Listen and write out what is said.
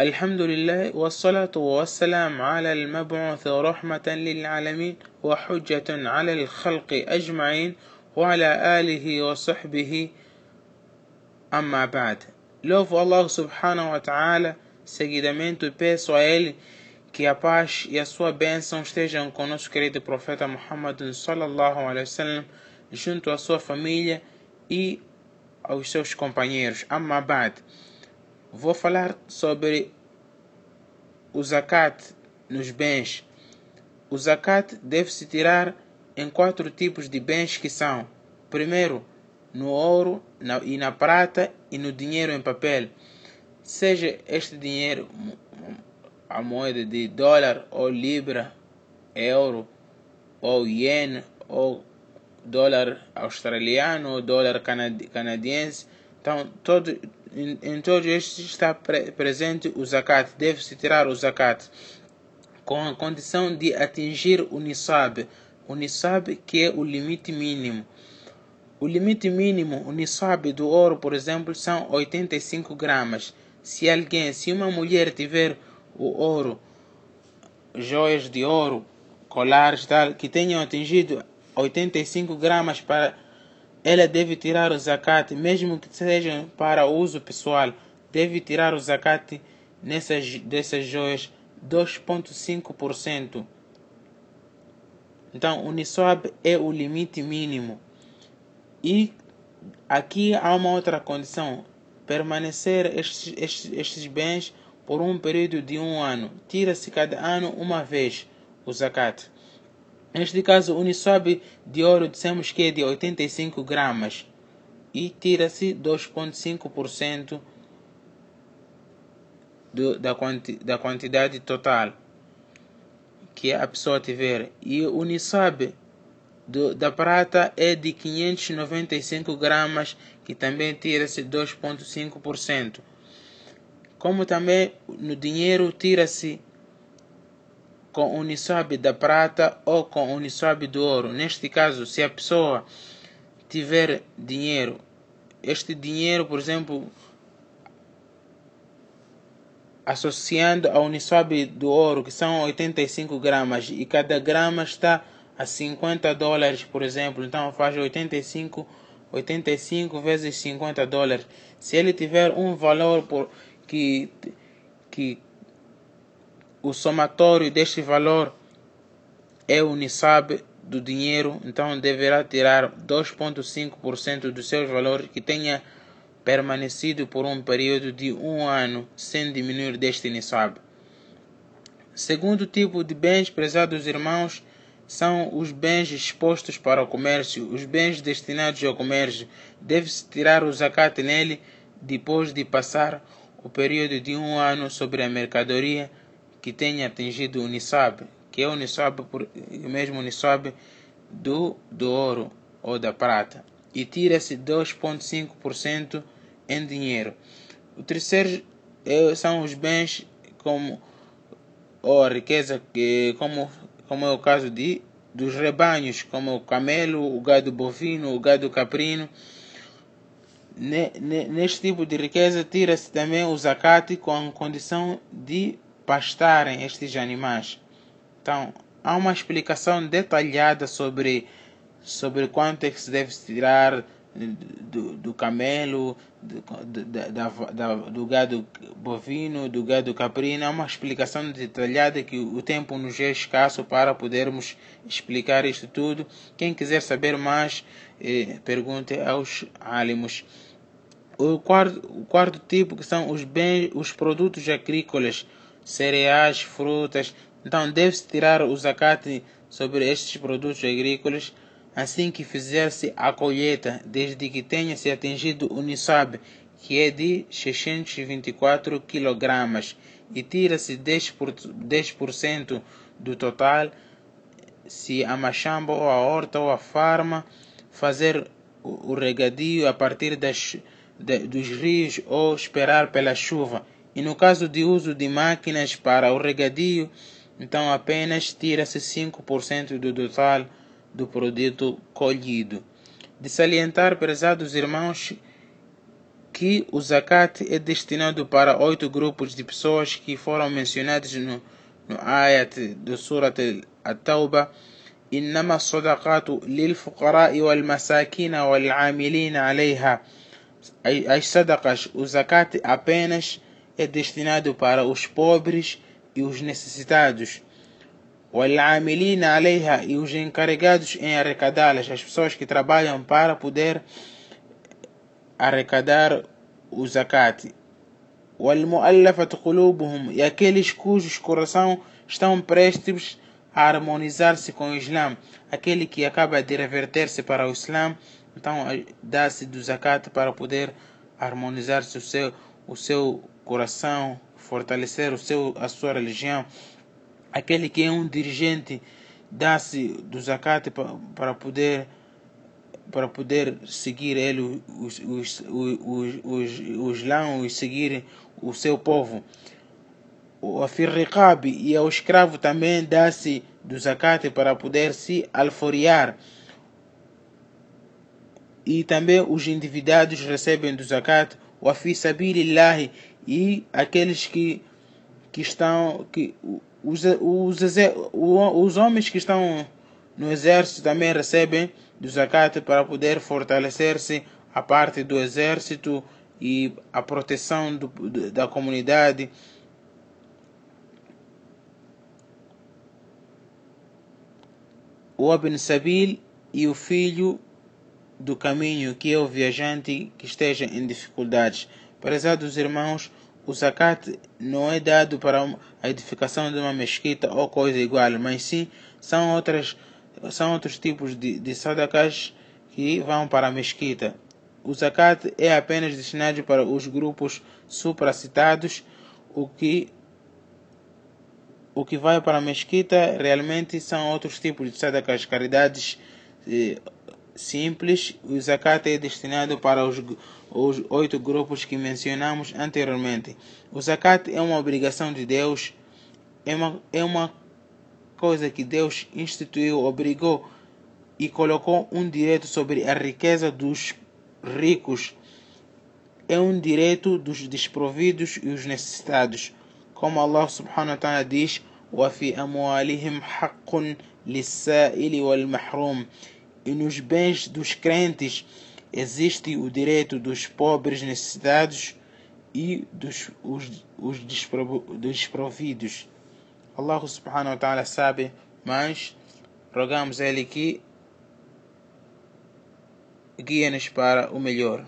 الحمد لله والصلاة والسلام على المبعوث رحمة للعالمين وحجة على الخلق أجمعين وعلى آله وصحبه أما بعد Louvo Allah subhanahu wa ta'ala, seguidamente peço a Ele que a paz e a sua bênção estejam com nosso querido profeta Muhammad sallallahu alaihi wasallam, junto à sua família e aos seus companheiros. Amma ba'd. Vou falar sobre o zakat nos bens. O zakat deve-se tirar em quatro tipos de bens que são: primeiro, no ouro na, e na prata e no dinheiro em papel. Seja este dinheiro a moeda de dólar ou libra, euro ou ien ou dólar australiano ou dólar canadiense. Então, todo, em, em todos estes está pre presente o zakat. Deve-se tirar o zakat com a condição de atingir o nisab. O nisab que é o limite mínimo. O limite mínimo, o nisab do ouro, por exemplo, são 85 gramas. Se alguém, se uma mulher tiver o ouro, joias de ouro, colares tal, que tenham atingido 85 gramas para ela deve tirar o zakat, mesmo que sejam para uso pessoal, deve tirar o zakat nessas dessas joias 2.5%. Então, o nisab é o limite mínimo. E aqui há uma outra condição: permanecer estes, estes, estes bens por um período de um ano. Tira-se cada ano uma vez o zakat. Neste caso, o nisab de ouro dissemos que é de 85 gramas e tira-se 2,5% da, quanti, da quantidade total que a pessoa tiver. E o nisab do, da prata é de 595 gramas, que também tira-se 2,5%. Como também no dinheiro tira-se com o nisab da prata ou com o nisab do ouro. Neste caso, se a pessoa tiver dinheiro, este dinheiro, por exemplo, associando ao nisab do ouro, que são 85 gramas, e cada grama está a 50 dólares, por exemplo, então faz 85, 85 vezes 50 dólares. Se ele tiver um valor por, que, que o somatório deste valor é o nisab do dinheiro, então deverá tirar 2,5% do seu valor que tenha permanecido por um período de um ano sem diminuir deste nisab. Segundo tipo de bens, prezados irmãos, são os bens expostos para o comércio, os bens destinados ao comércio. Deve-se tirar o zakat nele depois de passar o período de um ano sobre a mercadoria que tenha atingido o nisab, que é o nisab, por, mesmo nisab do, do ouro ou da prata, e tira-se 2,5% em dinheiro. O terceiro é, são os bens como ou a riqueza que como como é o caso de, dos rebanhos, como o camelo, o gado bovino, o gado caprino. Neste tipo de riqueza tira-se também o zakat com a condição de pastarem estes animais. Então, há uma explicação detalhada sobre, sobre quanto é que se deve tirar do, do camelo, do, da, da, do gado bovino, do gado caprino. É uma explicação detalhada que o tempo nos é escasso para podermos explicar isto tudo. Quem quiser saber mais, eh, pergunte aos álamos. O quarto, o quarto tipo que são os bens, os produtos agrícolas, cereais, frutas. Então deve-se tirar o zakat sobre estes produtos agrícolas assim que fizer-se a colheita, desde que tenha-se atingido o nisab, que é de 624 kg, e tira-se 10%, por, 10 do total se a machamba ou a horta ou a farma fazer o regadio a partir das, de, dos rios ou esperar pela chuva. E no caso de uso de máquinas para o regadio, então apenas tira-se 5% do total do produto colhido. De salientar, prezados irmãos, que o zakat é destinado para oito grupos de pessoas que foram mencionados no, no ayat do Surat al-Tawbah إنما الصدقات للفقراء والمساكين والعاملين عليها as sadaqas, o zakat apenas é destinado para os pobres e os necessitados. والعاملين عليها e os encarregados em arrecadá-las, as pessoas que trabalham para poder arrecadar o zakat. والمؤلفة قلوبهم e aqueles cujos coração estão prestes a harmonizar-se com o Islã, aquele que acaba de reverter-se para o Islã, então dá-se do zakat para poder harmonizar-se o seu, o seu coração, fortalecer o seu, a sua religião. Aquele que é um dirigente dá-se do zakat para poder para poder seguir ele, os, os, os, os, os e seguir o seu povo o firriqab e ao escravo também dá-se do zakat para poder se alforiar. E também os endividados recebem do zakat o afisabilillah e aqueles que, que estão que os, os, os homens que estão no exército também recebem do zakat para poder fortalecer-se a parte do exército e a proteção do, da comunidade. O Ibn Sabil e o filho do caminho, que é o viajante que esteja em dificuldades. Prezados irmãos, o zakat não é dado para a edificação de uma mesquita ou coisa igual, mas sim são, outras, são outros tipos de, de sadaqas que vão para a mesquita. O zakat é apenas destinado para os grupos supracitados, o que o que vai para a mesquita realmente são outros tipos de sadaqas, caridades eh, simples. O zakat é destinado para os, os oito grupos que mencionamos anteriormente. O zakat é uma obrigação de Deus, é uma, é uma coisa que Deus instituiu, obrigou e colocou um direito sobre a riqueza dos ricos. É um direito dos desprovidos e os necessitados. Como Allah subhanahu wa ta'ala diz, وفي أموالهم حق للسائل والمحروم e nos bens dos crentes existe o direito dos pobres necessitados e dos os, os desprovidos. Allah subhanahu wa ta'ala sabe, mas rogamos a Ele que guia-nos para o melhor.